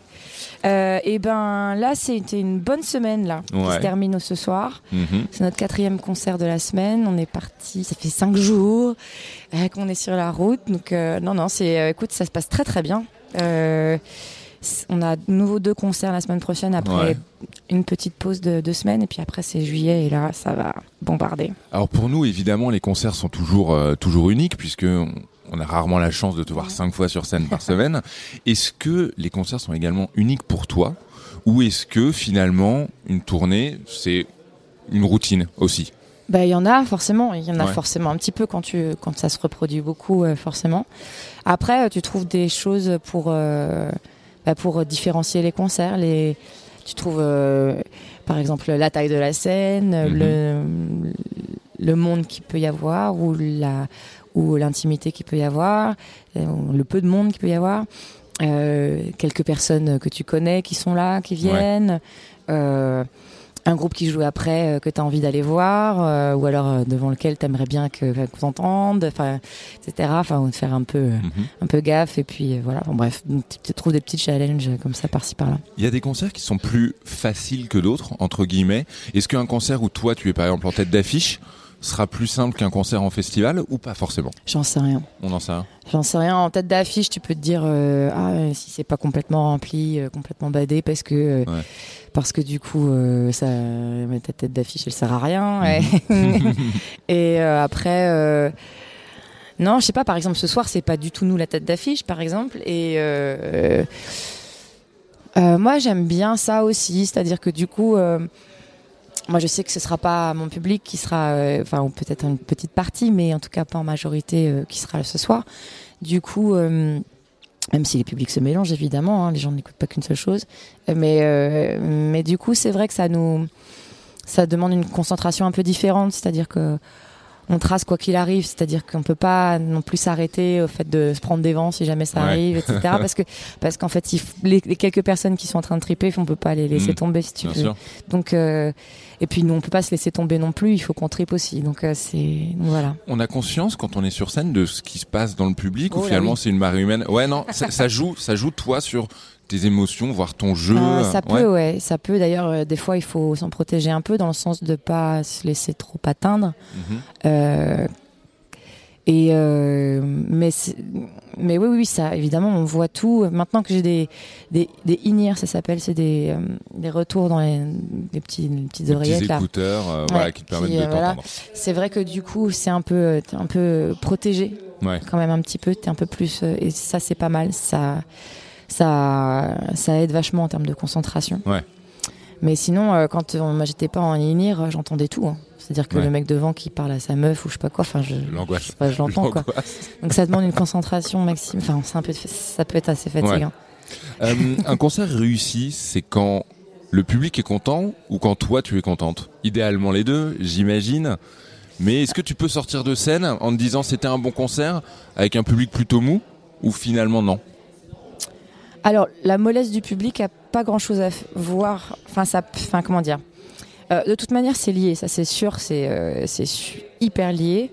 Euh, et ben là, c'était une bonne semaine là, qui se termine ce soir. Mhm. C'est notre quatrième concert de la semaine. On est parti, ça fait cinq jours euh, qu'on est sur la route. Donc euh, non, non, c'est, euh, écoute, ça se passe très très bien. Euh, on a de nouveau deux concerts la semaine prochaine après Ouais. une petite pause de deux semaines et puis après c'est juillet et là ça va bombarder. Alors pour nous, évidemment, les concerts sont toujours euh, toujours uniques puisque on, a rarement la chance de te voir cinq fois sur scène par semaine. Est-ce que les concerts sont également uniques pour toi? Ou est-ce que finalement, une tournée, c'est une routine aussi? Bah, il y en a forcément, il y en a Ouais. forcément un petit peu quand tu quand ça se reproduit beaucoup euh, forcément. Après, euh, tu trouves des choses pour euh, bah, pour différencier les concerts, les tu trouves euh, par exemple la taille de la scène, Mhm. le le monde qu'il peut y avoir ou la ou l'intimité qu'il peut y avoir, euh, le peu de monde qu'il peut y avoir, euh, quelques personnes que tu connais qui sont là, qui viennent, euh, un groupe qui joue après euh, que tu as envie d'aller voir, euh, ou alors euh, devant lequel tu aimerais bien que qu'on t'entende, enfin, etc. Enfin, faire un peu, Mhm. un peu gaffe, et puis voilà. Bon, bref, tu trouves des petits challenges comme ça par-ci par-là. Il y a des concerts qui sont plus faciles que d'autres, entre guillemets. Est-ce qu'un concert où toi, tu es par exemple en tête d'affiche, sera plus simple qu'un concert en festival ou pas forcément J'en sais rien. On en sait rien. J'en sais rien. En tête d'affiche, tu peux te dire euh, ah si c'est pas complètement rempli, euh, complètement badé parce que euh, Ouais. parce que du coup ça ta tête d'affiche elle sert à rien. Mhm. Et, après non, je sais pas. Par exemple, ce soir c'est pas du tout nous la tête d'affiche, par exemple. Et moi j'aime bien ça aussi, c'est-à-dire que du coup. Moi, je sais que ce sera pas mon public qui sera, euh, enfin, ou peut-être une petite partie, mais en tout cas pas en majorité euh, qui sera là ce soir. Du coup, euh, même si les publics se mélangent évidemment, hein, les gens n'écoutent pas qu'une seule chose, mais mais du coup, c'est vrai que ça nous, ça demande une concentration un peu différente, c'est-à-dire que on trace quoi qu'il arrive, c'est-à-dire qu'on peut pas non plus s'arrêter au fait de se prendre des vents si jamais ça Ouais. arrive, etc. parce que parce qu'en fait, f- les, les quelques personnes qui sont en train de triper, on peut pas les laisser Mhm. tomber si tu Bien veux. sûr. Donc euh, et puis nous, on peut pas se laisser tomber non plus. Il faut qu'on tripe aussi. Donc euh, c'est voilà. On a conscience quand on est sur scène de ce qui se passe dans le public Oh ou finalement oui. c'est une marée humaine Ouais, non, ça, ça joue, ça joue toi sur tes émotions, voire ton jeu. Euh, ça peut, ouais, ça peut. D'ailleurs, euh, des fois, il faut s'en protéger un peu dans le sens de pas se laisser trop atteindre. Mhm. Euh, et mais mais oui, oui, ça. Évidemment, on voit tout. Maintenant que j'ai des des des ça s'appelle, c'est des des retours dans les, les petits les petites oreillettes petits là. écouteurs voilà, Ouais, qui te permettent qui, de voilà. t'entendre. C'est vrai que du coup, c'est un peu un peu protégé Ouais. quand même un petit peu. T'es un peu plus et ça c'est pas mal. Ça ça ça aide vachement en termes de concentration. Ouais. Mais sinon, euh, quand euh, j'étais pas en in-ear, j'entendais tout. hein. C'est-à-dire que Ouais. le mec devant qui parle à sa meuf ou je sais pas quoi, enfin je, L'angoisse. enfin, je l'entends quoi. Donc ça demande une concentration maximum. Enfin, c'est un peu, ça peut être assez fatigant. Euh, un concert réussi, c'est quand le public est content ou quand toi tu es contente? Idéalement les deux, j'imagine. Mais est-ce que tu peux sortir de scène en te disant c'était un bon concert avec un public plutôt mou ou finalement non? Alors, la mollesse du public a pas grand-chose à voir. Enfin, ça, enfin, comment dire Euh, De toute manière, c'est lié, ça c'est sûr, c'est euh, hyper lié.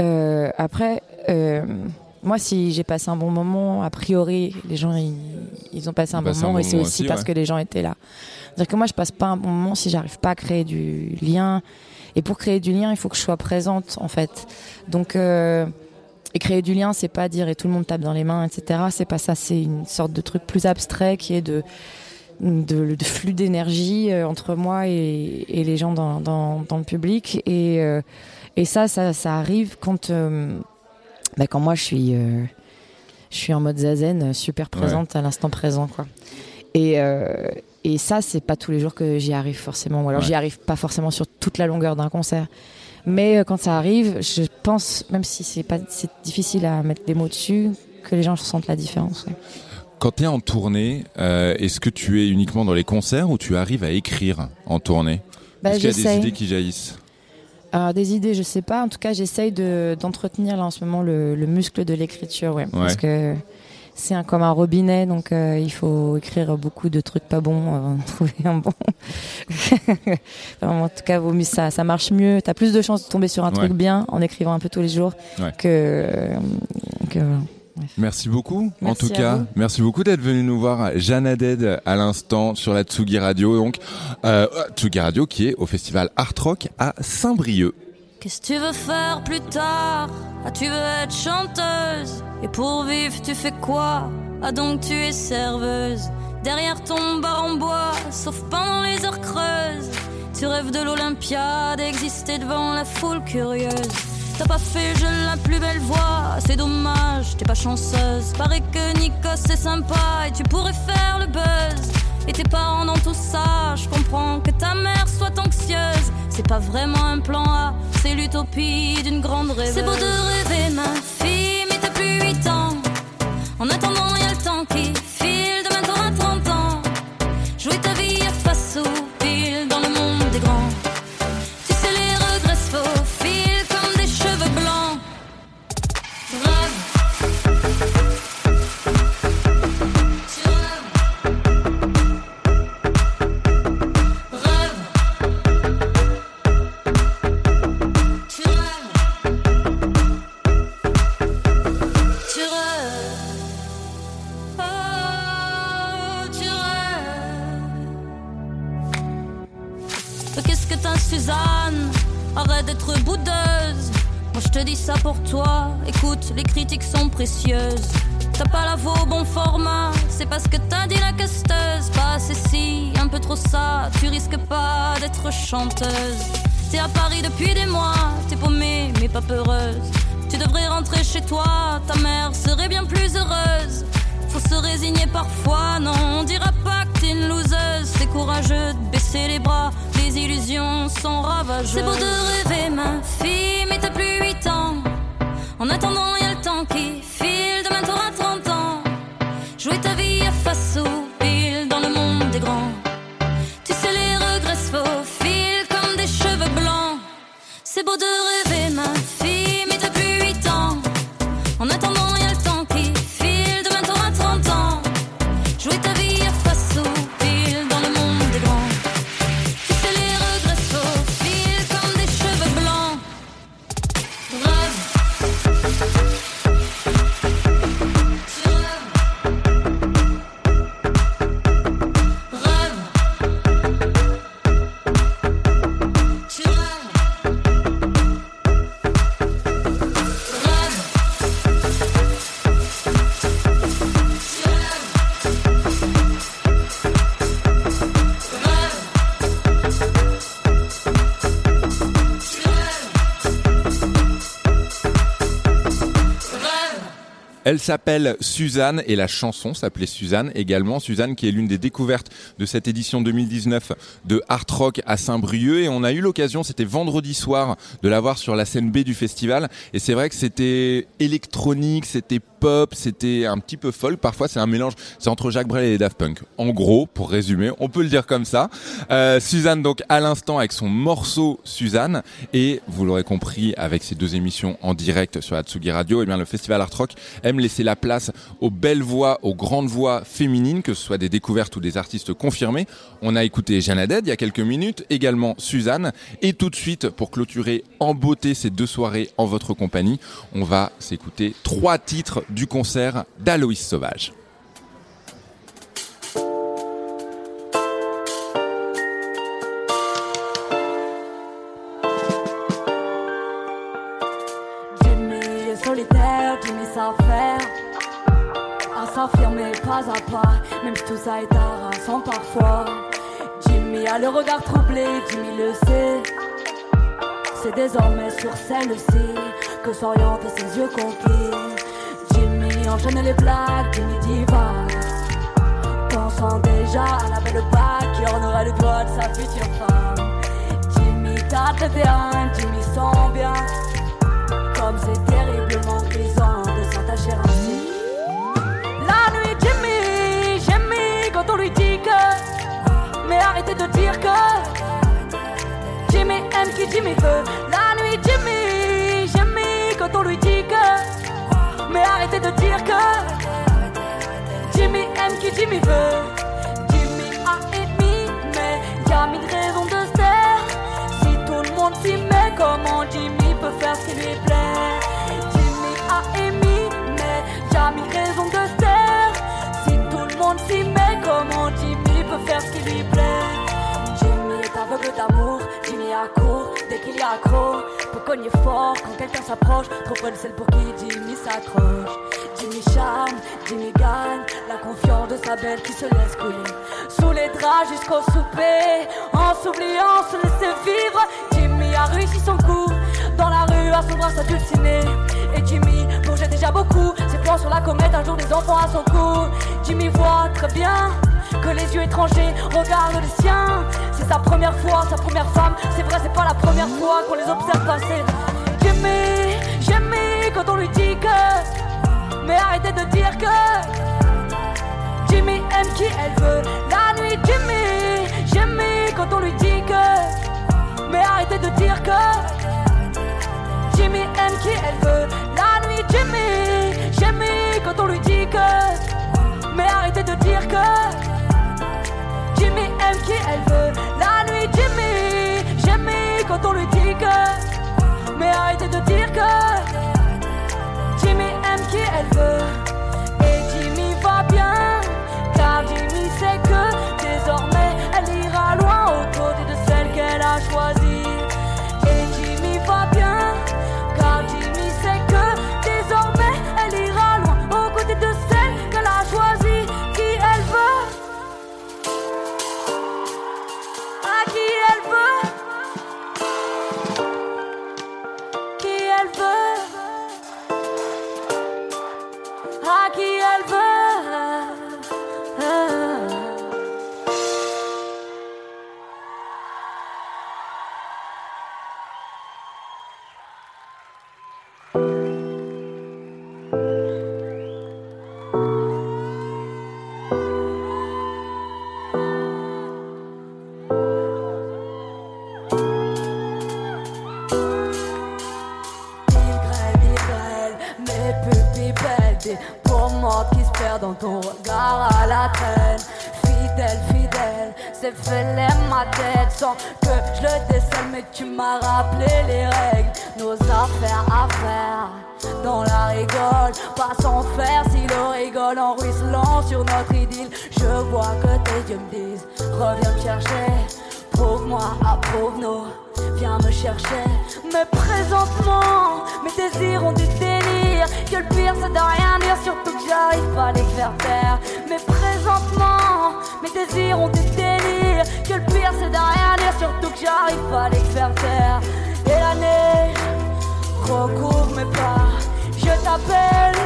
Euh, après, euh, moi, si j'ai passé un bon moment, a priori, les gens ils, ils ont passé un bon un moment et c'est aussi aussi, parce ouais. que les gens étaient là. C'est-à-dire que moi, je passe pas un bon moment si j'arrive pas à créer du lien. Et pour créer du lien, il faut que je sois présente, en fait. Donc, euh, et créer du lien, c'est pas dire et tout le monde tape dans les mains, etc. C'est pas ça. C'est une sorte de truc plus abstrait qui est de de, de flux d'énergie euh, entre moi et, et les gens dans, dans, dans le public. Et, euh, et ça, ça, ça arrive quand euh, bah, quand moi je suis euh, je suis en mode zazen, super présente à l'instant présent, quoi. Et et ça, c'est pas tous les jours que j'y arrive forcément. Ou alors Ouais. j'y arrive pas forcément sur toute la longueur d'un concert. Mais euh, quand ça arrive, je pense, même si c'est pas c'est difficile à mettre des mots dessus, que les gens ressentent la différence. ouais. Quand tu es en tournée, euh, est-ce que tu es uniquement dans les concerts ou tu arrives à écrire en tournée? Bah, Est-ce qu'il y a des idées qui jaillissent? Alors, des idées, je sais pas. En tout cas, j'essaye de- d'entretenir là en ce moment le, le muscle de l'écriture, ouais. Parce que c'est un, comme un robinet, donc euh, il faut écrire beaucoup de trucs pas bons avant de trouver un bon. En tout cas, vaut mieux ça, ça marche mieux. T'as plus de chances de tomber sur un Ouais. truc bien en écrivant un peu tous les jours Ouais. que. que voilà. Merci beaucoup. en Merci tout à cas, vous. merci beaucoup d'être venu nous voir, Jeanne Haddad, à l'instant sur la Tsugi Radio. Donc, euh, Tsugi Radio qui est au festival Art Rock à Saint-Brieuc. Qu'est-ce que tu veux faire plus tard? Ah, tu veux être chanteuse. Et pour vivre, tu fais quoi? Ah, donc tu es serveuse. Derrière ton bar en bois, sauf pendant les heures creuses. Tu rêves de l'Olympiade, exister devant la foule curieuse. T'as pas fait je la plus belle voix, c'est dommage, t'es pas chanceuse. Paraît que Nikos c'est sympa et tu pourrais faire le buzz. Et tes parents dans tout ça, je comprends que ta mère soit anxieuse. C'est pas vraiment un plan A, c'est l'utopie d'une grande rêveuse. C'est beau de rêver, ma fille, mais t'as plus 8 ans. En attendant, y a le temps qui T'es à Paris depuis des mois, t'es paumée mais pas peureuse. Tu devrais rentrer chez toi, ta mère serait bien plus heureuse. Faut se résigner parfois, non, on dira pas que t'es une loseuse. C'est courageux de baisser les bras, les illusions sont ravageuses. C'est beau de rêver, ma fille, mais t'as plus 8 ans. En attendant, y a le temps qui file, demain t'auras 30 ans. Jouer ta vie à face Elle s'appelle Suzanne et la chanson s'appelait Suzanne également. Suzanne qui est l'une des découvertes de cette édition 2019 de Art Rock à Saint-Brieuc et on a eu l'occasion, c'était vendredi soir, de la voir sur la scène B du festival et c'est vrai que c'était électronique, c'était c'était un petit peu folk. Parfois c'est un mélange, c'est entre Jacques Brel et les Daft Punk. En gros, pour résumer, on peut le dire comme ça. Euh, Suzanne donc à l'instant avec son morceau Suzanne et vous l'aurez compris avec ces deux émissions en direct sur la Tsugi Radio, et bien le festival Art Rock aime laisser la place aux belles voix, aux grandes voix féminines, que ce soit des découvertes ou des artistes confirmés. On a écouté Jeanne Haddad il y a quelques minutes, également Suzanne, et tout de suite pour clôturer en beauté ces deux soirées en votre compagnie, on va s'écouter trois titres du concert d'Aloïs Sauvage. Jimmy est solitaire, Jimmy s'affaire À s'affirmer pas à pas, même si tout ça est harassant parfois. Jimmy a le regard troublé, Jimmy le sait. C'est désormais sur celle-ci que s'orientent ses yeux conquis. Jimmy enchaîne les blagues, Jimmy divague. Pensant déjà à la belle bague qui ornera le doigt de sa future femme. Jimmy tâte terrain, Jimmy sent bien. Comme c'est terriblement grisant de s'attacher ainsi. La nuit, Jimmy, Jimmy, quand on lui dit que. Mais arrêtez de dire que. Jimmy aime qui Jimmy veut. Mais arrêtez de dire que. Jimmy aime qui Jimmy veut. Jimmy a émis, mais y'a mille raisons de se taire. Si tout le monde s'y met, comment Jimmy peut faire ce qui lui plaît? Jimmy a émis, mais y'a mille raisons de se taire. Si tout le monde s'y met, comment Jimmy peut faire ce qui lui plaît? Jimmy est aveugle d'amour, Jimmy accourt dès qu'il y a accro. Peut cogner fort quand quelqu'un s'approche. Trop bonne celle pour qui Jimmy Jimmy charme, Jimmy gagne la confiance de sa belle qui se laisse couler. Sous les draps jusqu'au souper, en s'oubliant, se laisser vivre. Jimmy a réussi son coup dans la rue à son bras s'adulciner. Et Jimmy plongeait déjà beaucoup ses plans sur la comète, un jour des enfants à son cou. Jimmy voit très bien que les yeux étrangers regardent les siens. C'est sa première fois, sa première femme. C'est vrai, c'est pas la première fois qu'on les observe passer. J'aimais, j'aimais Mais arrêtez de dire que. Jimmy aime qui elle veut. La nuit, Jimmy, j'aimais quand on lui dit que. Mais arrêtez de dire que. Jimmy aime qui elle veut. La nuit, Jimmy, j'aimais quand on lui dit que. Mais arrêtez de dire que. Jimmy aime qui elle veut. La nuit, Jimmy, j'aimais quand on lui dit que. Mais arrêtez de dire que. Elle veut. Et Jimmy va bien. Car Jimmy sait que désormais elle ira loin aux côtés de celle qu'elle a choisie. Chercher Mais présentement Mes désirs ont des délires Que le pire c'est de rien dire Surtout que j'arrive pas à les faire taire. Mais présentement Mes désirs ont des délires Que le pire c'est de rien dire Surtout que j'arrive pas à les faire taire. Et la neige recouvre mes pas. Je t'appelle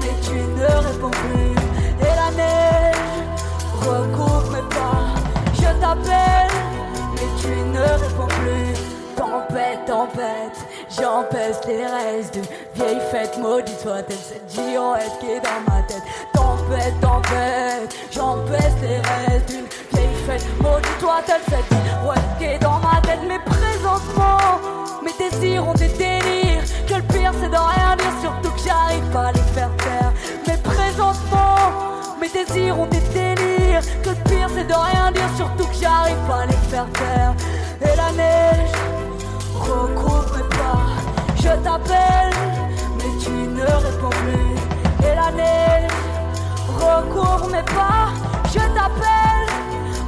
Mais tu ne réponds plus. Et la neige recouvre mes pas. Je t'appelle mais tu ne réponds plus. Tempête, j'empêche les restes d'une vieille fête maudite soit-elle cette girouette qui est dans ma tête? Tempête, tempête, j'empêche les restes d'une vieille fête maudite soit-elle cette girouette qui est dans ma tête? Mais présentement, mes désirs ont des délires. Que le pire c'est de rien dire, surtout que j'arrive pas à les faire taire. Mais présentement, mes désirs ont des délires. Que le pire c'est de rien dire, surtout que j'arrive pas à les faire taire. Et la neige mes pas. Je t'appelle, mais tu ne réponds plus. Et la neige recouvre mes pas. Je t'appelle,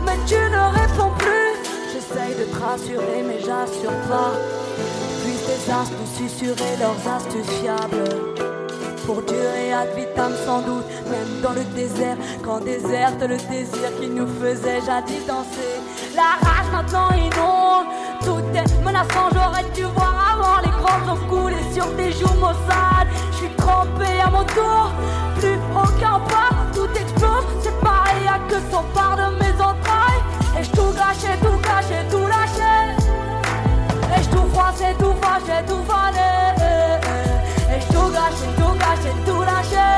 mais tu ne réponds plus. J'essaye de te rassurer, mais j'assure pas. Puis tes astuces susurrer leurs astuces fiables pour durer ad vitam sans doute, même dans le désert, quand déserte le désir qui nous faisait jadis danser. La rage maintenant inonde, tout est menaçant, j'aurais dû voir avant les grands ont coulé sur tes joues maussades. Je suis trempé à mon tour, plus aucun pas, tout explose, c'est pareil à que son part de mes entrailles. Et je tout gâché, tout caché, tout lâché? Et je tout froissé, tout fâché, tout fané. Et tout gâché, tout gâché, tout lâché.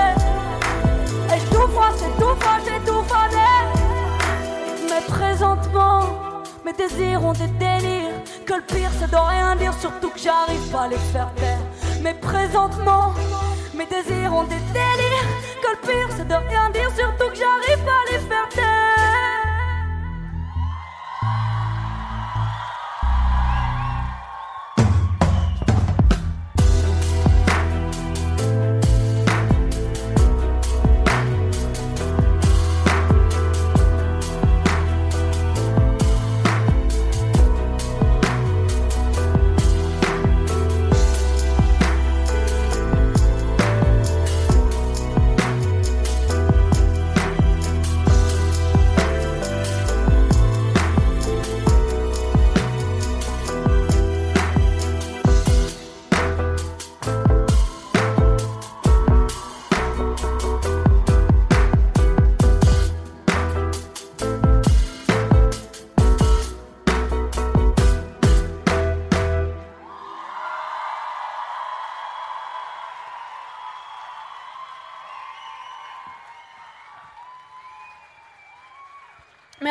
Et tout froissé, tout fâché, tout fané. Mais présentement, mes désirs ont des délires. Que le pire c'est de rien dire, surtout que j'arrive pas à les faire taire. Mais présentement, mes désirs ont des délires. Que le pire c'est de rien dire, surtout que j'arrive pas à les faire taire.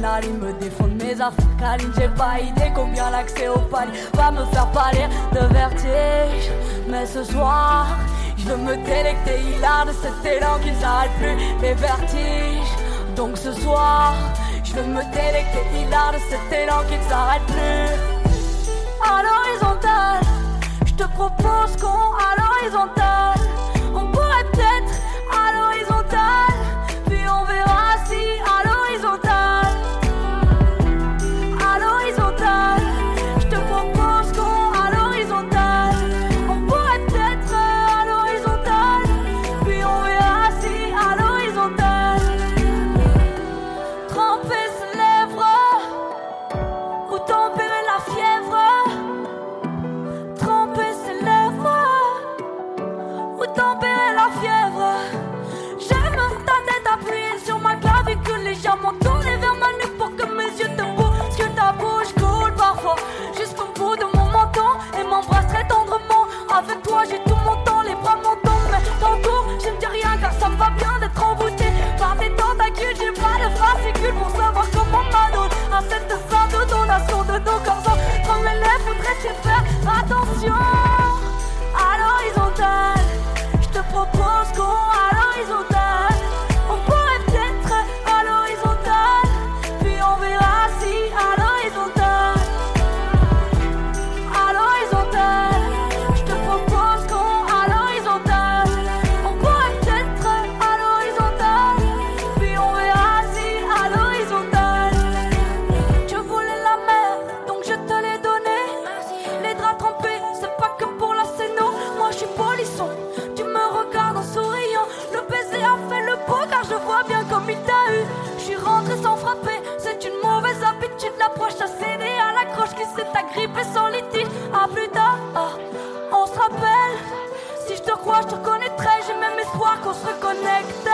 Me défendent mes affaires câlines. J'ai pas idée combien l'accès au palier va me faire pâlir de vertige. Mais ce soir, je veux me délecter hilar de cet élan qui ne s'arrête plus. Les vertiges. Donc ce soir, je veux me délecter hilar de cet élan qui ne s'arrête plus à l'horizontale. Je te propose qu'on à l'horizontale. À l'horizontale, je te propose qu'on c'est une mauvaise habitude L'approche a cédé à la croche qui s'est agrippée sans litige. À plus tard, ah, on se rappelle. Si je te crois, je te reconnaîtrai J'ai même espoir qu'on se reconnecte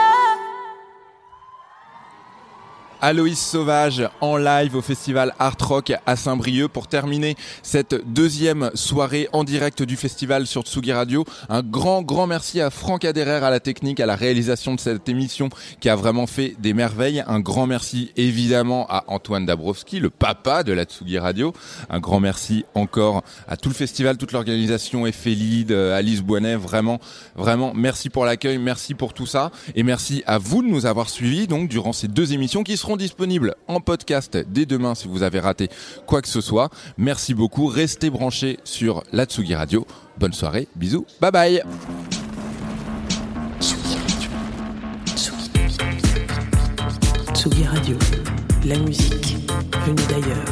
Aloïs Sauvage en live au festival Art Rock à Saint-Brieuc pour terminer cette deuxième soirée en direct du festival sur Tsugi Radio. Un grand, grand merci à Franck Aderer à la technique, à la réalisation de cette émission qui a vraiment fait des merveilles. Un grand merci évidemment à Antoine Dabrowski, le papa de la Tsugi Radio. Un grand merci encore à tout le festival, toute l'organisation, Ephelide, Alice Boinet. Vraiment, vraiment merci pour l'accueil, merci pour tout ça et merci à vous de nous avoir suivis donc durant ces deux émissions qui seront disponibles en podcast dès demain si vous avez raté quoi que ce soit. Merci beaucoup, restez branchés sur la Tsugi Radio. Bonne soirée, bisous, bye bye. Tsugi Radio, la musique venue d'ailleurs.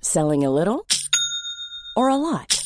Selling a little or a lot?